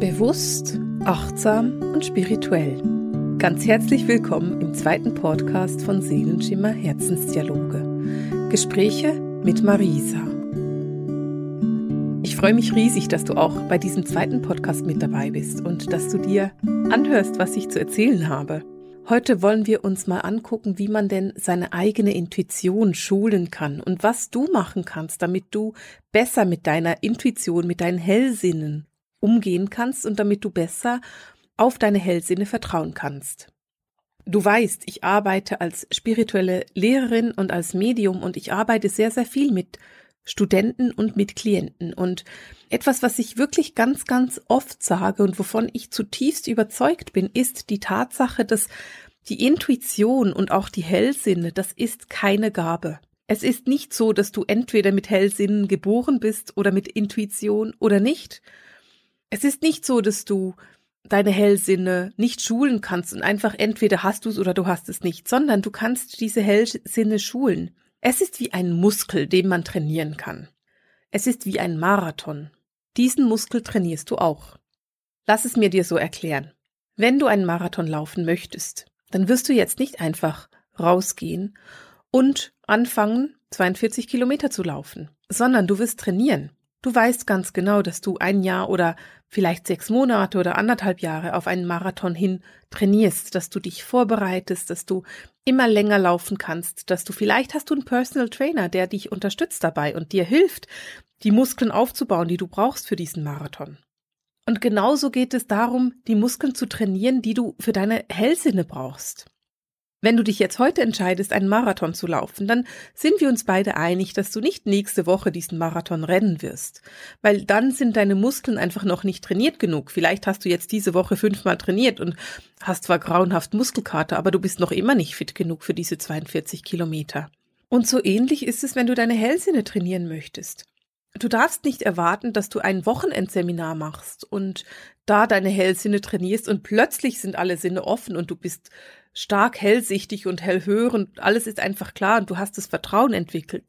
Bewusst, achtsam und spirituell. Ganz herzlich willkommen im zweiten Podcast von Seelenschimmer Herzensdialoge. Gespräche mit Marisa. Ich freue mich riesig, dass du auch bei diesem zweiten Podcast mit dabei bist und dass du dir anhörst, was ich zu erzählen habe. Heute wollen wir uns mal angucken, wie man denn seine eigene Intuition schulen kann und was du machen kannst, damit du besser mit deiner Intuition, mit deinen Hellsinnen umgehen kannst und damit du besser auf deine Hellsinne vertrauen kannst. Du weißt, ich arbeite als spirituelle Lehrerin und als Medium und ich arbeite sehr, sehr viel mit Studenten und mit Klienten. Und etwas, was ich wirklich ganz, ganz oft sage und wovon ich zutiefst überzeugt bin, ist die Tatsache, dass die Intuition und auch die Hellsinne, das ist keine Gabe. Es ist nicht so, dass du entweder mit Hellsinnen geboren bist oder mit Intuition oder nicht, es ist nicht so, dass du deine Hellsinne nicht schulen kannst und einfach entweder hast du es oder du hast es nicht, sondern du kannst diese Hellsinne schulen. Es ist wie ein Muskel, den man trainieren kann. Es ist wie ein Marathon. Diesen Muskel trainierst du auch. Lass es mir dir so erklären. Wenn du einen Marathon laufen möchtest, dann wirst du jetzt nicht einfach rausgehen und anfangen, 42 Kilometer zu laufen, sondern du wirst trainieren. Du weißt ganz genau, dass du ein Jahr oder vielleicht sechs Monate oder anderthalb Jahre auf einen Marathon hin trainierst, dass du dich vorbereitest, dass du immer länger laufen kannst, dass du vielleicht hast du einen Personal Trainer, der dich unterstützt dabei und dir hilft, die Muskeln aufzubauen, die du brauchst für diesen Marathon. Und genauso geht es darum, die Muskeln zu trainieren, die du für deine Hellsinne brauchst. Wenn du dich jetzt heute entscheidest, einen Marathon zu laufen, dann sind wir uns beide einig, dass du nicht nächste Woche diesen Marathon rennen wirst, weil dann sind deine Muskeln einfach noch nicht trainiert genug. Vielleicht hast du jetzt diese Woche fünfmal trainiert und hast zwar grauenhaft Muskelkater, aber du bist noch immer nicht fit genug für diese 42 Kilometer. Und so ähnlich ist es, wenn du deine Hellsinne trainieren möchtest. Du darfst nicht erwarten, dass du ein Wochenendseminar machst und da deine Hellsinne trainierst und plötzlich sind alle Sinne offen und du bist stark hellsichtig und hellhörend, alles ist einfach klar und du hast das Vertrauen entwickelt.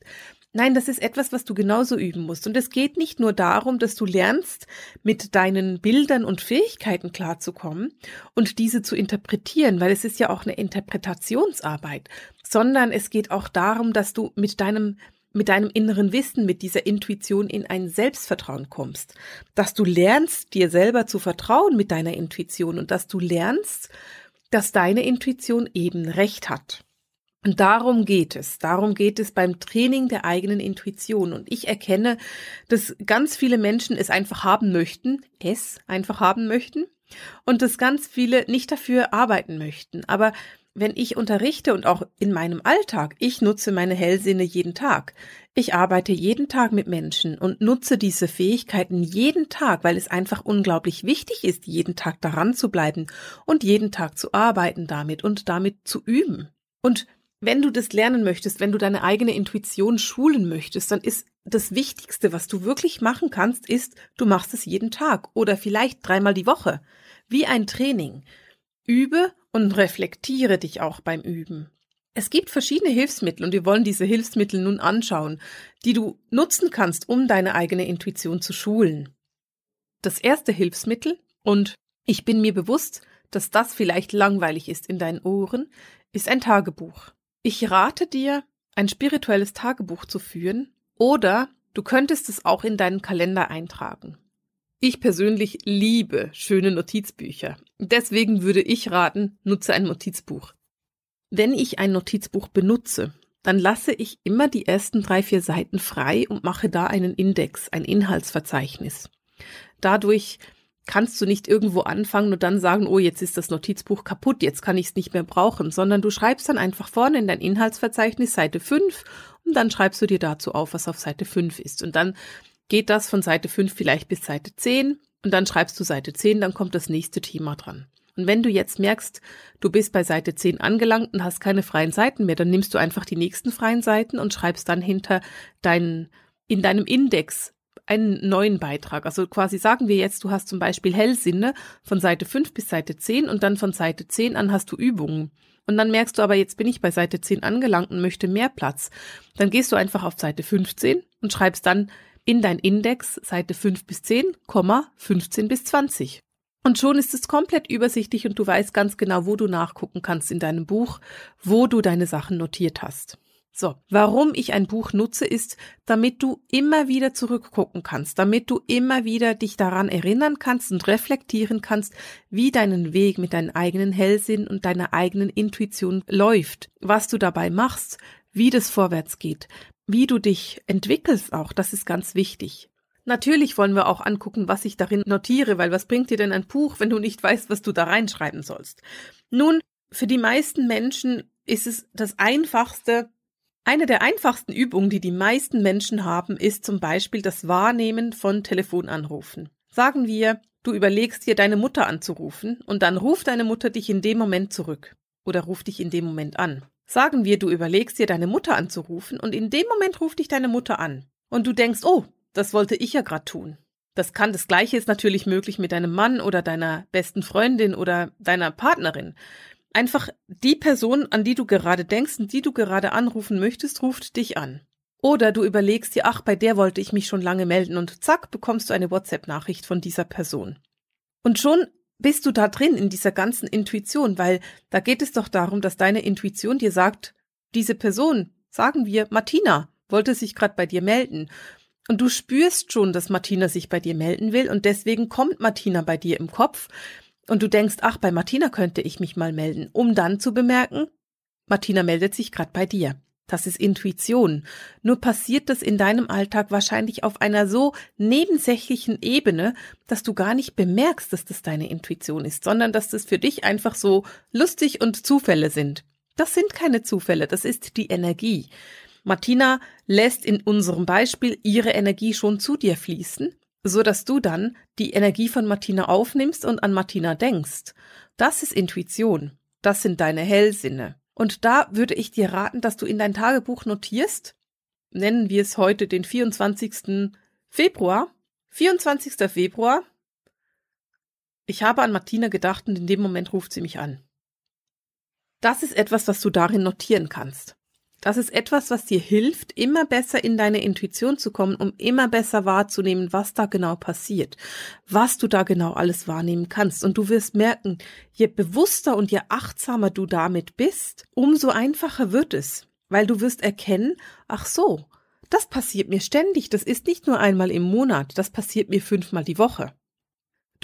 Nein, das ist etwas, was du genauso üben musst. Und es geht nicht nur darum, dass du lernst, mit deinen Bildern und Fähigkeiten klarzukommen und diese zu interpretieren, weil es ist ja auch eine Interpretationsarbeit, sondern es geht auch darum, dass du mit deinem mit deinem inneren Wissen, mit dieser Intuition in ein Selbstvertrauen kommst, dass du lernst, dir selber zu vertrauen mit deiner Intuition und dass du lernst, dass deine Intuition eben recht hat. Und darum geht es. Darum geht es beim Training der eigenen Intuition. Und ich erkenne, dass ganz viele Menschen es einfach haben möchten, es einfach haben möchten, und dass ganz viele nicht dafür arbeiten möchten. Aber wenn ich unterrichte und auch in meinem Alltag, ich nutze meine Hellsinne jeden Tag. Ich arbeite jeden Tag mit Menschen und nutze diese Fähigkeiten jeden Tag, weil es einfach unglaublich wichtig ist, jeden Tag daran zu bleiben und jeden Tag zu arbeiten damit und damit zu üben. Und wenn du das lernen möchtest, wenn du deine eigene Intuition schulen möchtest, dann ist das Wichtigste, was du wirklich machen kannst, ist, du machst es jeden Tag oder vielleicht dreimal die Woche. Wie ein Training. Übe und reflektiere dich auch beim Üben. Es gibt verschiedene Hilfsmittel und wir wollen diese Hilfsmittel nun anschauen, die du nutzen kannst, um deine eigene Intuition zu schulen. Das erste Hilfsmittel, und ich bin mir bewusst, dass das vielleicht langweilig ist in deinen Ohren, ist ein Tagebuch. Ich rate dir, ein spirituelles Tagebuch zu führen oder du könntest es auch in deinen Kalender eintragen. Ich persönlich liebe schöne Notizbücher. Deswegen würde ich raten, nutze ein Notizbuch. Wenn ich ein Notizbuch benutze, dann lasse ich immer die ersten drei, vier Seiten frei und mache da einen Index, ein Inhaltsverzeichnis. Dadurch kannst du nicht irgendwo anfangen und dann sagen, oh, jetzt ist das Notizbuch kaputt, jetzt kann ich es nicht mehr brauchen, sondern du schreibst dann einfach vorne in dein Inhaltsverzeichnis Seite 5 und dann schreibst du dir dazu auf, was auf Seite 5 ist. Und dann geht das von Seite 5 vielleicht bis Seite 10 und dann schreibst du Seite 10, dann kommt das nächste Thema dran. Und wenn du jetzt merkst, du bist bei Seite 10 angelangt und hast keine freien Seiten mehr, dann nimmst du einfach die nächsten freien Seiten und schreibst dann hinter deinen, in deinem Index einen neuen Beitrag. Also quasi sagen wir jetzt, du hast zum Beispiel Hellsinne von Seite 5 bis Seite 10 und dann von Seite 10 an hast du Übungen. Und dann merkst du aber, jetzt bin ich bei Seite 10 angelangt und möchte mehr Platz. Dann gehst du einfach auf Seite 15 und schreibst dann in dein Index Seite 5 bis 10, 15 bis 20. Und schon ist es komplett übersichtlich und du weißt ganz genau, wo du nachgucken kannst in deinem Buch, wo du deine Sachen notiert hast. So, warum ich ein Buch nutze, ist, damit du immer wieder zurückgucken kannst, damit du immer wieder dich daran erinnern kannst und reflektieren kannst, wie deinen Weg mit deinem eigenen Hellsinn und deiner eigenen Intuition läuft, was du dabei machst, wie das vorwärts geht, wie du dich entwickelst auch, das ist ganz wichtig. Natürlich wollen wir auch angucken, was ich darin notiere, weil was bringt dir denn ein Buch, wenn du nicht weißt, was du da reinschreiben sollst? Nun, für die meisten Menschen ist es das einfachste, eine der einfachsten Übungen, die die meisten Menschen haben, ist zum Beispiel das Wahrnehmen von Telefonanrufen. Sagen wir, du überlegst dir, deine Mutter anzurufen und dann ruft deine Mutter dich in dem Moment zurück oder ruft dich in dem Moment an. Sagen wir, du überlegst dir, deine Mutter anzurufen und in dem Moment ruft dich deine Mutter an und du denkst, oh, das wollte ich ja gerade tun. Das kann das gleiche ist natürlich möglich mit deinem Mann oder deiner besten Freundin oder deiner Partnerin einfach die Person, an die du gerade denkst und die du gerade anrufen möchtest, ruft dich an. Oder du überlegst dir, ach, bei der wollte ich mich schon lange melden und zack, bekommst du eine WhatsApp-Nachricht von dieser Person. Und schon bist du da drin in dieser ganzen Intuition, weil da geht es doch darum, dass deine Intuition dir sagt, diese Person, sagen wir, Martina, wollte sich gerade bei dir melden. Und du spürst schon, dass Martina sich bei dir melden will und deswegen kommt Martina bei dir im Kopf und du denkst, ach, bei Martina könnte ich mich mal melden, um dann zu bemerken, Martina meldet sich gerade bei dir. Das ist Intuition. Nur passiert das in deinem Alltag wahrscheinlich auf einer so nebensächlichen Ebene, dass du gar nicht bemerkst, dass das deine Intuition ist, sondern dass das für dich einfach so lustig und Zufälle sind. Das sind keine Zufälle, das ist die Energie. Martina lässt in unserem Beispiel ihre Energie schon zu dir fließen so dass du dann die Energie von Martina aufnimmst und an Martina denkst. Das ist Intuition. Das sind deine Hellsinne. Und da würde ich dir raten, dass du in dein Tagebuch notierst, nennen wir es heute den 24. Februar. 24. Februar. Ich habe an Martina gedacht und in dem Moment ruft sie mich an. Das ist etwas, was du darin notieren kannst. Das ist etwas, was dir hilft, immer besser in deine Intuition zu kommen, um immer besser wahrzunehmen, was da genau passiert, was du da genau alles wahrnehmen kannst. Und du wirst merken, je bewusster und je achtsamer du damit bist, umso einfacher wird es, weil du wirst erkennen, ach so, das passiert mir ständig, das ist nicht nur einmal im Monat, das passiert mir fünfmal die Woche.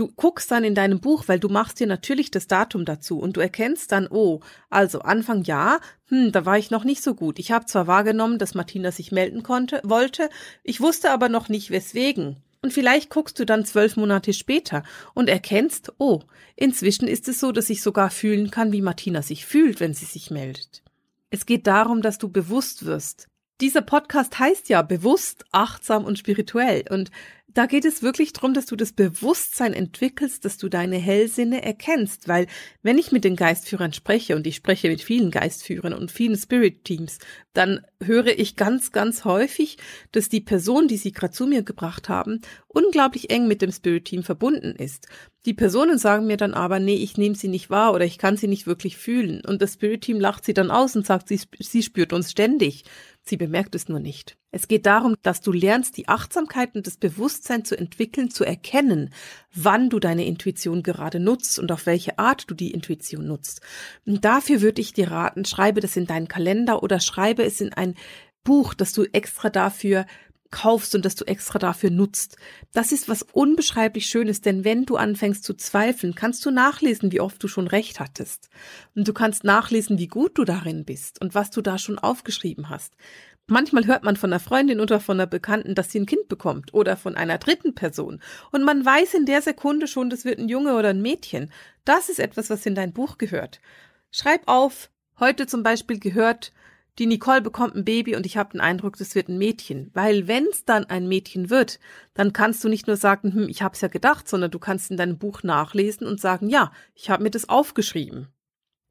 Du guckst dann in deinem Buch, weil du machst dir natürlich das Datum dazu und du erkennst dann, oh, also Anfang Jahr, hm, da war ich noch nicht so gut. Ich habe zwar wahrgenommen, dass Martina sich melden konnte, wollte, ich wusste aber noch nicht weswegen. Und vielleicht guckst du dann zwölf Monate später und erkennst, oh, inzwischen ist es so, dass ich sogar fühlen kann, wie Martina sich fühlt, wenn sie sich meldet. Es geht darum, dass du bewusst wirst. Dieser Podcast heißt ja bewusst, achtsam und spirituell. Und da geht es wirklich darum, dass du das Bewusstsein entwickelst, dass du deine Hellsinne erkennst, weil wenn ich mit den Geistführern spreche und ich spreche mit vielen Geistführern und vielen Spirit Teams, dann höre ich ganz, ganz häufig, dass die Person, die sie gerade zu mir gebracht haben, unglaublich eng mit dem Spirit Team verbunden ist. Die Personen sagen mir dann aber, nee, ich nehme sie nicht wahr oder ich kann sie nicht wirklich fühlen. Und das Spirit Team lacht sie dann aus und sagt, sie, sie spürt uns ständig. Sie bemerkt es nur nicht. Es geht darum, dass du lernst, die Achtsamkeit und das Bewusstsein zu entwickeln, zu erkennen, wann du deine Intuition gerade nutzt und auf welche Art du die Intuition nutzt. Und dafür würde ich dir raten, schreibe das in deinen Kalender oder schreibe es in ein Buch, das du extra dafür kaufst und das du extra dafür nutzt. Das ist was unbeschreiblich Schönes, denn wenn du anfängst zu zweifeln, kannst du nachlesen, wie oft du schon recht hattest. Und du kannst nachlesen, wie gut du darin bist und was du da schon aufgeschrieben hast. Manchmal hört man von einer Freundin oder von einer Bekannten, dass sie ein Kind bekommt oder von einer dritten Person. Und man weiß in der Sekunde schon, das wird ein Junge oder ein Mädchen. Das ist etwas, was in dein Buch gehört. Schreib auf, heute zum Beispiel gehört, die Nicole bekommt ein Baby und ich habe den Eindruck, das wird ein Mädchen. Weil wenn es dann ein Mädchen wird, dann kannst du nicht nur sagen, hm, ich hab's ja gedacht, sondern du kannst in deinem Buch nachlesen und sagen, ja, ich habe mir das aufgeschrieben.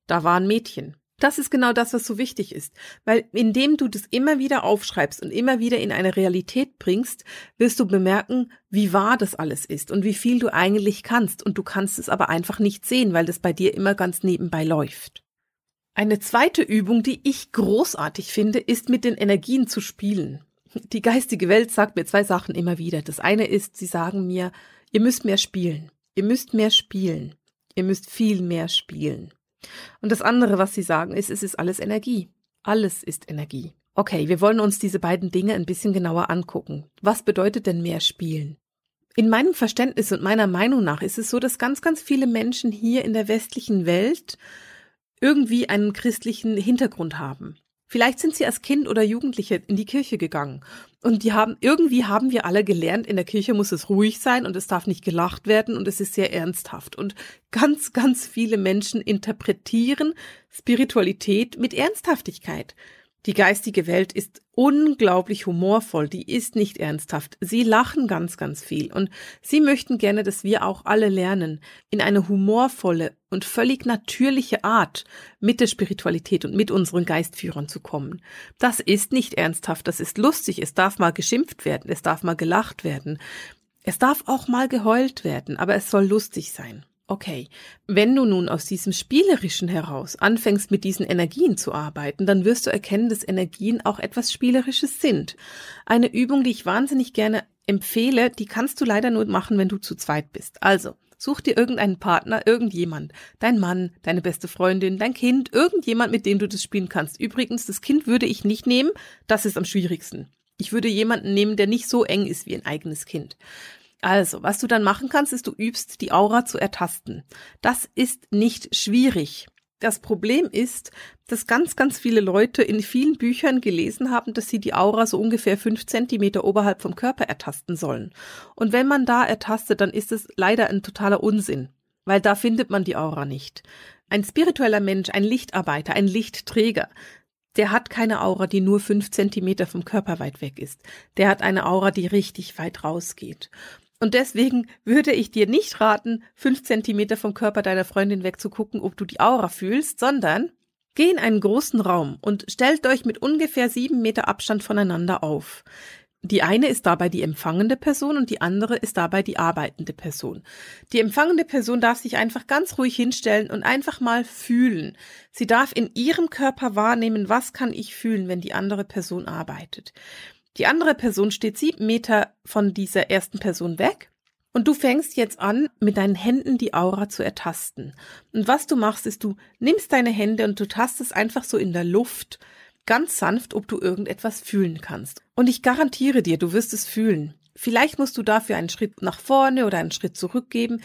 Da war ein Mädchen. Das ist genau das, was so wichtig ist, weil indem du das immer wieder aufschreibst und immer wieder in eine Realität bringst, wirst du bemerken, wie wahr das alles ist und wie viel du eigentlich kannst und du kannst es aber einfach nicht sehen, weil das bei dir immer ganz nebenbei läuft. Eine zweite Übung, die ich großartig finde, ist mit den Energien zu spielen. Die geistige Welt sagt mir zwei Sachen immer wieder. Das eine ist, sie sagen mir, ihr müsst mehr spielen. Ihr müsst mehr spielen. Ihr müsst viel mehr spielen. Und das andere, was sie sagen, ist, es ist alles Energie. Alles ist Energie. Okay, wir wollen uns diese beiden Dinge ein bisschen genauer angucken. Was bedeutet denn mehr spielen? In meinem Verständnis und meiner Meinung nach ist es so, dass ganz, ganz viele Menschen hier in der westlichen Welt irgendwie einen christlichen Hintergrund haben. Vielleicht sind sie als Kind oder Jugendliche in die Kirche gegangen und die haben irgendwie haben wir alle gelernt, in der Kirche muss es ruhig sein und es darf nicht gelacht werden und es ist sehr ernsthaft und ganz ganz viele Menschen interpretieren Spiritualität mit Ernsthaftigkeit. Die geistige Welt ist unglaublich humorvoll, die ist nicht ernsthaft. Sie lachen ganz, ganz viel und sie möchten gerne, dass wir auch alle lernen, in eine humorvolle und völlig natürliche Art mit der Spiritualität und mit unseren Geistführern zu kommen. Das ist nicht ernsthaft, das ist lustig, es darf mal geschimpft werden, es darf mal gelacht werden, es darf auch mal geheult werden, aber es soll lustig sein. Okay, wenn du nun aus diesem Spielerischen heraus anfängst mit diesen Energien zu arbeiten, dann wirst du erkennen, dass Energien auch etwas Spielerisches sind. Eine Übung, die ich wahnsinnig gerne empfehle, die kannst du leider nur machen, wenn du zu zweit bist. Also, such dir irgendeinen Partner, irgendjemand, dein Mann, deine beste Freundin, dein Kind, irgendjemand, mit dem du das spielen kannst. Übrigens, das Kind würde ich nicht nehmen, das ist am schwierigsten. Ich würde jemanden nehmen, der nicht so eng ist wie ein eigenes Kind. Also, was du dann machen kannst, ist, du übst die Aura zu ertasten. Das ist nicht schwierig. Das Problem ist, dass ganz, ganz viele Leute in vielen Büchern gelesen haben, dass sie die Aura so ungefähr fünf Zentimeter oberhalb vom Körper ertasten sollen. Und wenn man da ertastet, dann ist es leider ein totaler Unsinn, weil da findet man die Aura nicht. Ein spiritueller Mensch, ein Lichtarbeiter, ein Lichtträger, der hat keine Aura, die nur fünf Zentimeter vom Körper weit weg ist. Der hat eine Aura, die richtig weit rausgeht. Und deswegen würde ich dir nicht raten, fünf Zentimeter vom Körper deiner Freundin wegzugucken, ob du die Aura fühlst, sondern geh in einen großen Raum und stellt euch mit ungefähr sieben Meter Abstand voneinander auf. Die eine ist dabei die empfangende Person und die andere ist dabei die arbeitende Person. Die empfangende Person darf sich einfach ganz ruhig hinstellen und einfach mal fühlen. Sie darf in ihrem Körper wahrnehmen, was kann ich fühlen, wenn die andere Person arbeitet. Die andere Person steht sieben Meter von dieser ersten Person weg und du fängst jetzt an, mit deinen Händen die Aura zu ertasten. Und was du machst, ist, du nimmst deine Hände und du tastest einfach so in der Luft ganz sanft, ob du irgendetwas fühlen kannst. Und ich garantiere dir, du wirst es fühlen. Vielleicht musst du dafür einen Schritt nach vorne oder einen Schritt zurückgeben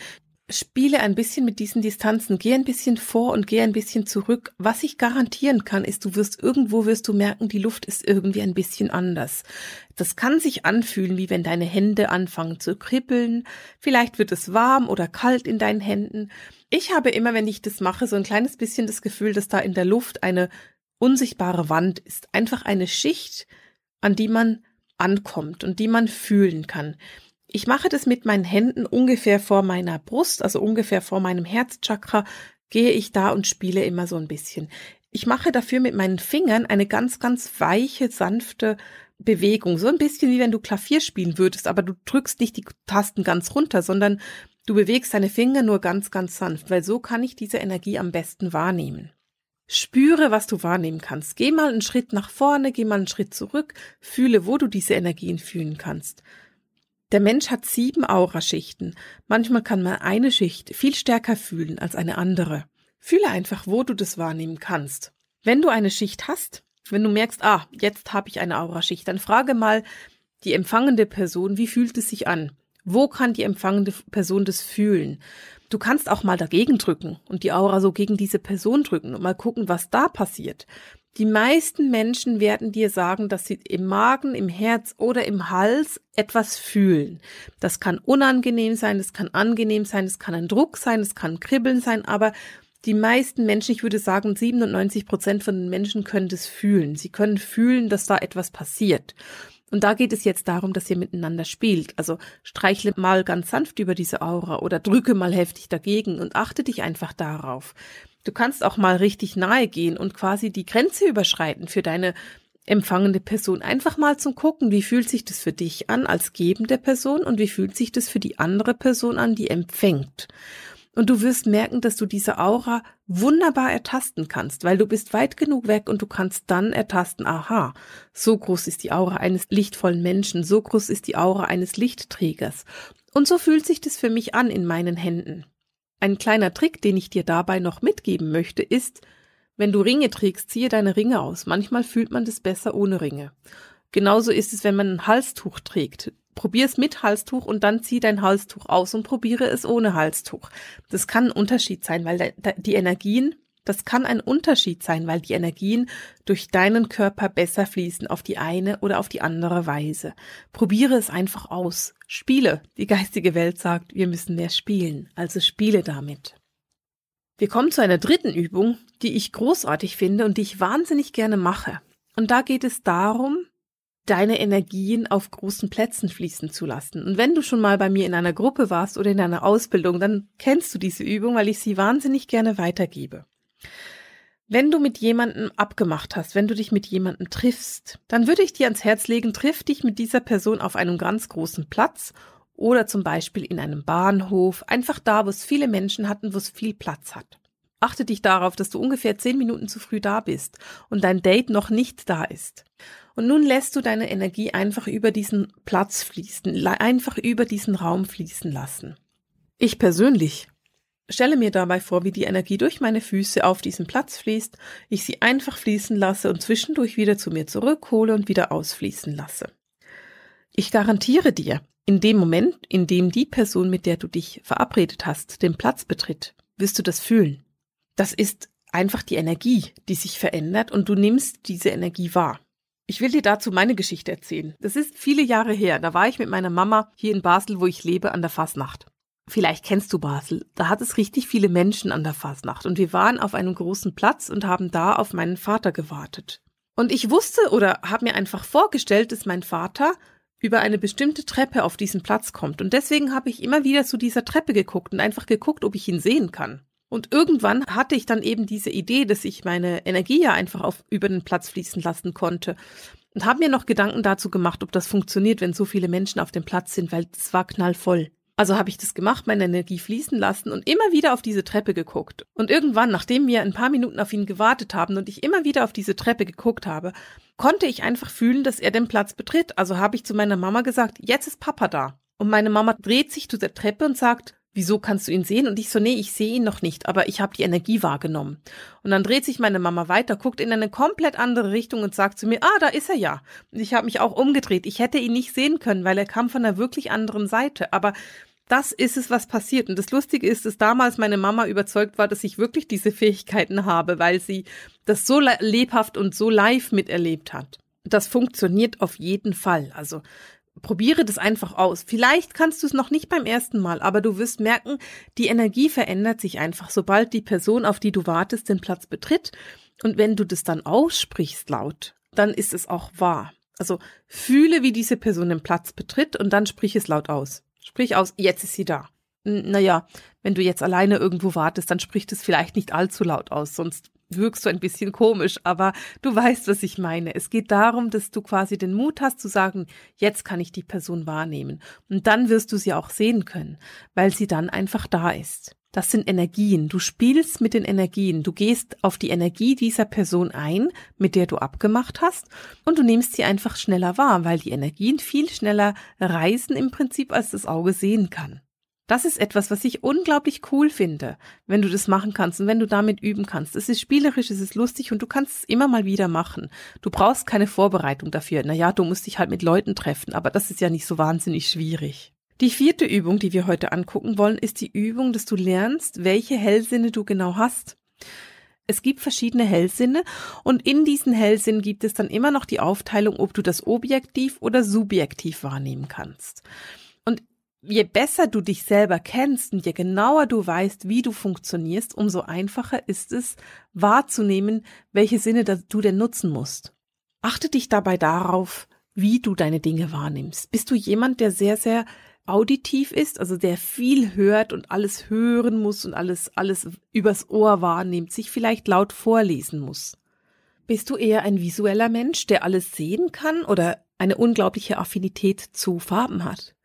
spiele ein bisschen mit diesen Distanzen, geh ein bisschen vor und geh ein bisschen zurück. Was ich garantieren kann, ist, du wirst irgendwo wirst du merken, die Luft ist irgendwie ein bisschen anders. Das kann sich anfühlen, wie wenn deine Hände anfangen zu kribbeln. Vielleicht wird es warm oder kalt in deinen Händen. Ich habe immer, wenn ich das mache, so ein kleines bisschen das Gefühl, dass da in der Luft eine unsichtbare Wand ist. Einfach eine Schicht, an die man ankommt und die man fühlen kann. Ich mache das mit meinen Händen ungefähr vor meiner Brust, also ungefähr vor meinem Herzchakra, gehe ich da und spiele immer so ein bisschen. Ich mache dafür mit meinen Fingern eine ganz, ganz weiche, sanfte Bewegung. So ein bisschen wie wenn du Klavier spielen würdest, aber du drückst nicht die Tasten ganz runter, sondern du bewegst deine Finger nur ganz, ganz sanft, weil so kann ich diese Energie am besten wahrnehmen. Spüre, was du wahrnehmen kannst. Geh mal einen Schritt nach vorne, geh mal einen Schritt zurück, fühle, wo du diese Energien fühlen kannst. Der Mensch hat sieben Auraschichten. Manchmal kann man eine Schicht viel stärker fühlen als eine andere. Fühle einfach, wo du das wahrnehmen kannst. Wenn du eine Schicht hast, wenn du merkst, ah, jetzt habe ich eine Auraschicht, dann frage mal die empfangende Person, wie fühlt es sich an? Wo kann die empfangende Person das fühlen? Du kannst auch mal dagegen drücken und die Aura so gegen diese Person drücken und mal gucken, was da passiert. Die meisten Menschen werden dir sagen, dass sie im Magen, im Herz oder im Hals etwas fühlen. Das kann unangenehm sein, das kann angenehm sein, es kann ein Druck sein, es kann Kribbeln sein, aber die meisten Menschen, ich würde sagen 97 Prozent von den Menschen können das fühlen. Sie können fühlen, dass da etwas passiert. Und da geht es jetzt darum, dass ihr miteinander spielt. Also streichle mal ganz sanft über diese Aura oder drücke mal heftig dagegen und achte dich einfach darauf. Du kannst auch mal richtig nahe gehen und quasi die Grenze überschreiten für deine empfangende Person. Einfach mal zum Gucken, wie fühlt sich das für dich an als gebende Person und wie fühlt sich das für die andere Person an, die empfängt. Und du wirst merken, dass du diese Aura wunderbar ertasten kannst, weil du bist weit genug weg und du kannst dann ertasten, aha, so groß ist die Aura eines lichtvollen Menschen, so groß ist die Aura eines Lichtträgers. Und so fühlt sich das für mich an in meinen Händen. Ein kleiner Trick, den ich dir dabei noch mitgeben möchte, ist, wenn du Ringe trägst, ziehe deine Ringe aus. Manchmal fühlt man das besser ohne Ringe. Genauso ist es, wenn man ein Halstuch trägt. Probier es mit Halstuch und dann zieh dein Halstuch aus und probiere es ohne Halstuch. Das kann ein Unterschied sein, weil die Energien, das kann ein Unterschied sein, weil die Energien durch deinen Körper besser fließen auf die eine oder auf die andere Weise. Probiere es einfach aus. Spiele. Die geistige Welt sagt, wir müssen mehr spielen. Also spiele damit. Wir kommen zu einer dritten Übung, die ich großartig finde und die ich wahnsinnig gerne mache. Und da geht es darum, deine Energien auf großen Plätzen fließen zu lassen. Und wenn du schon mal bei mir in einer Gruppe warst oder in einer Ausbildung, dann kennst du diese Übung, weil ich sie wahnsinnig gerne weitergebe. Wenn du mit jemandem abgemacht hast, wenn du dich mit jemandem triffst, dann würde ich dir ans Herz legen, triff dich mit dieser Person auf einem ganz großen Platz oder zum Beispiel in einem Bahnhof, einfach da, wo es viele Menschen hatten, wo es viel Platz hat. Achte dich darauf, dass du ungefähr zehn Minuten zu früh da bist und dein Date noch nicht da ist. Und nun lässt du deine Energie einfach über diesen Platz fließen, einfach über diesen Raum fließen lassen. Ich persönlich stelle mir dabei vor, wie die Energie durch meine Füße auf diesen Platz fließt, ich sie einfach fließen lasse und zwischendurch wieder zu mir zurückhole und wieder ausfließen lasse. Ich garantiere dir, in dem Moment, in dem die Person, mit der du dich verabredet hast, den Platz betritt, wirst du das fühlen. Das ist einfach die Energie, die sich verändert und du nimmst diese Energie wahr. Ich will dir dazu meine Geschichte erzählen. Das ist viele Jahre her. Da war ich mit meiner Mama hier in Basel, wo ich lebe, an der Fasnacht. Vielleicht kennst du Basel. Da hat es richtig viele Menschen an der Fasnacht. Und wir waren auf einem großen Platz und haben da auf meinen Vater gewartet. Und ich wusste oder habe mir einfach vorgestellt, dass mein Vater über eine bestimmte Treppe auf diesen Platz kommt. Und deswegen habe ich immer wieder zu dieser Treppe geguckt und einfach geguckt, ob ich ihn sehen kann. Und irgendwann hatte ich dann eben diese Idee, dass ich meine Energie ja einfach auf, über den Platz fließen lassen konnte. Und habe mir noch Gedanken dazu gemacht, ob das funktioniert, wenn so viele Menschen auf dem Platz sind, weil es war knallvoll. Also habe ich das gemacht, meine Energie fließen lassen und immer wieder auf diese Treppe geguckt. Und irgendwann, nachdem wir ein paar Minuten auf ihn gewartet haben und ich immer wieder auf diese Treppe geguckt habe, konnte ich einfach fühlen, dass er den Platz betritt. Also habe ich zu meiner Mama gesagt, jetzt ist Papa da. Und meine Mama dreht sich zu der Treppe und sagt, wieso kannst du ihn sehen? Und ich so, nee, ich sehe ihn noch nicht, aber ich habe die Energie wahrgenommen. Und dann dreht sich meine Mama weiter, guckt in eine komplett andere Richtung und sagt zu mir, ah, da ist er ja. Und ich habe mich auch umgedreht. Ich hätte ihn nicht sehen können, weil er kam von einer wirklich anderen Seite. Aber das ist es, was passiert. Und das Lustige ist, dass damals meine Mama überzeugt war, dass ich wirklich diese Fähigkeiten habe, weil sie das so lebhaft und so live miterlebt hat. Das funktioniert auf jeden Fall. Also probiere das einfach aus. Vielleicht kannst du es noch nicht beim ersten Mal, aber du wirst merken, die Energie verändert sich einfach, sobald die Person, auf die du wartest, den Platz betritt. Und wenn du das dann aussprichst laut, dann ist es auch wahr. Also fühle, wie diese Person den Platz betritt und dann sprich es laut aus. Sprich aus, jetzt ist sie da. Naja, wenn du jetzt alleine irgendwo wartest, dann sprich es vielleicht nicht allzu laut aus, sonst wirkst du ein bisschen komisch, aber du weißt, was ich meine. Es geht darum, dass du quasi den Mut hast zu sagen, jetzt kann ich die Person wahrnehmen. Und dann wirst du sie auch sehen können, weil sie dann einfach da ist. Das sind Energien. Du spielst mit den Energien. Du gehst auf die Energie dieser Person ein, mit der du abgemacht hast, und du nimmst sie einfach schneller wahr, weil die Energien viel schneller reisen im Prinzip, als das Auge sehen kann. Das ist etwas, was ich unglaublich cool finde, wenn du das machen kannst und wenn du damit üben kannst. Es ist spielerisch, es ist lustig und du kannst es immer mal wieder machen. Du brauchst keine Vorbereitung dafür. Naja, du musst dich halt mit Leuten treffen, aber das ist ja nicht so wahnsinnig schwierig. Die vierte Übung, die wir heute angucken wollen, ist die Übung, dass du lernst, welche Hellsinne du genau hast. Es gibt verschiedene Hellsinne und in diesen Hellsinnen gibt es dann immer noch die Aufteilung, ob du das objektiv oder subjektiv wahrnehmen kannst je besser du dich selber kennst und je genauer du weißt, wie du funktionierst, umso einfacher ist es wahrzunehmen, welche Sinne du denn nutzen musst. Achte dich dabei darauf, wie du deine Dinge wahrnimmst. Bist du jemand, der sehr, sehr auditiv ist, also der viel hört und alles hören muss und alles, alles übers Ohr wahrnimmt, sich vielleicht laut vorlesen muss? Bist du eher ein visueller Mensch, der alles sehen kann oder eine unglaubliche Affinität zu Farben hat?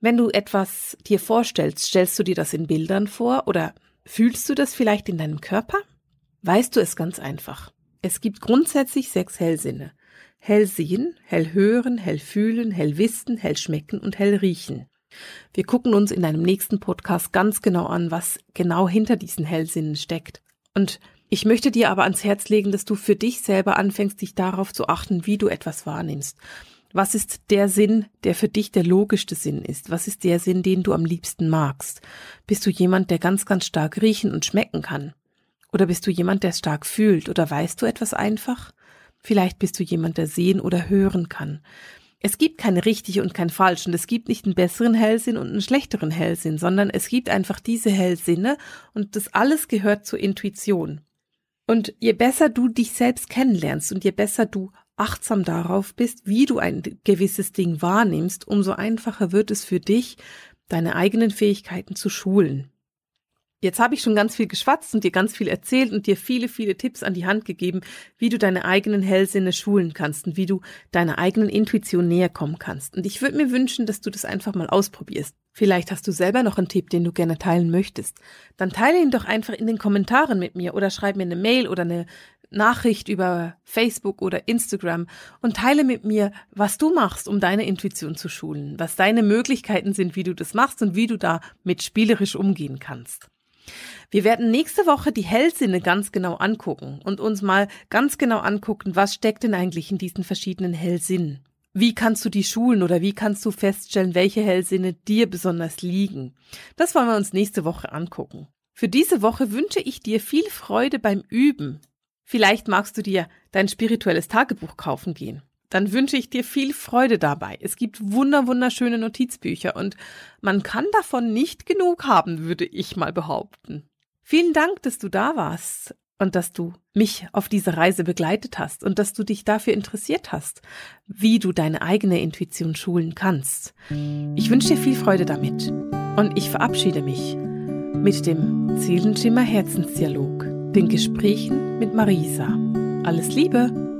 Wenn du etwas dir vorstellst, stellst du dir das in Bildern vor oder fühlst du das vielleicht in deinem Körper? Weißt du es ganz einfach. Es gibt grundsätzlich sechs Hellsinne. Hell sehen, hell hören, hell fühlen, hell wissen, hell schmecken und hell riechen. Wir gucken uns in einem nächsten Podcast ganz genau an, was genau hinter diesen Hellsinnen steckt. Und ich möchte dir aber ans Herz legen, dass du für dich selber anfängst, dich darauf zu achten, wie du etwas wahrnimmst. Was ist der Sinn, der für dich der logischste Sinn ist? Was ist der Sinn, den du am liebsten magst? Bist du jemand, der ganz, ganz stark riechen und schmecken kann? Oder bist du jemand, der stark fühlt? Oder weißt du etwas einfach? Vielleicht bist du jemand, der sehen oder hören kann. Es gibt kein richtig und kein falsch und es gibt nicht einen besseren Hellsinn und einen schlechteren Hellsinn, sondern es gibt einfach diese Hellsinne und das alles gehört zur Intuition. Und je besser du dich selbst kennenlernst und je besser du achtsam darauf bist, wie du ein gewisses Ding wahrnimmst, umso einfacher wird es für dich, deine eigenen Fähigkeiten zu schulen. Jetzt habe ich schon ganz viel geschwatzt und dir ganz viel erzählt und dir viele, viele Tipps an die Hand gegeben, wie du deine eigenen Hellsinne schulen kannst und wie du deiner eigenen Intuition näher kommen kannst. Und ich würde mir wünschen, dass du das einfach mal ausprobierst. Vielleicht hast du selber noch einen Tipp, den du gerne teilen möchtest. Dann teile ihn doch einfach in den Kommentaren mit mir oder schreib mir eine Mail oder eine Nachricht über Facebook oder Instagram und teile mit mir, was du machst, um deine Intuition zu schulen, was deine Möglichkeiten sind, wie du das machst und wie du da mit spielerisch umgehen kannst. Wir werden nächste Woche die Hellsinne ganz genau angucken und uns mal ganz genau angucken, was steckt denn eigentlich in diesen verschiedenen Hellsinnen. Wie kannst du die schulen oder wie kannst du feststellen, welche Hellsinne dir besonders liegen? Das wollen wir uns nächste Woche angucken. Für diese Woche wünsche ich dir viel Freude beim Üben. Vielleicht magst du dir dein spirituelles Tagebuch kaufen gehen dann wünsche ich dir viel Freude dabei. Es gibt wunder wunderschöne Notizbücher und man kann davon nicht genug haben, würde ich mal behaupten. Vielen Dank, dass du da warst und dass du mich auf diese Reise begleitet hast und dass du dich dafür interessiert hast, wie du deine eigene Intuition schulen kannst. Ich wünsche dir viel Freude damit und ich verabschiede mich mit dem Seelenschimmer Herzensdialog, den Gesprächen mit Marisa. Alles Liebe!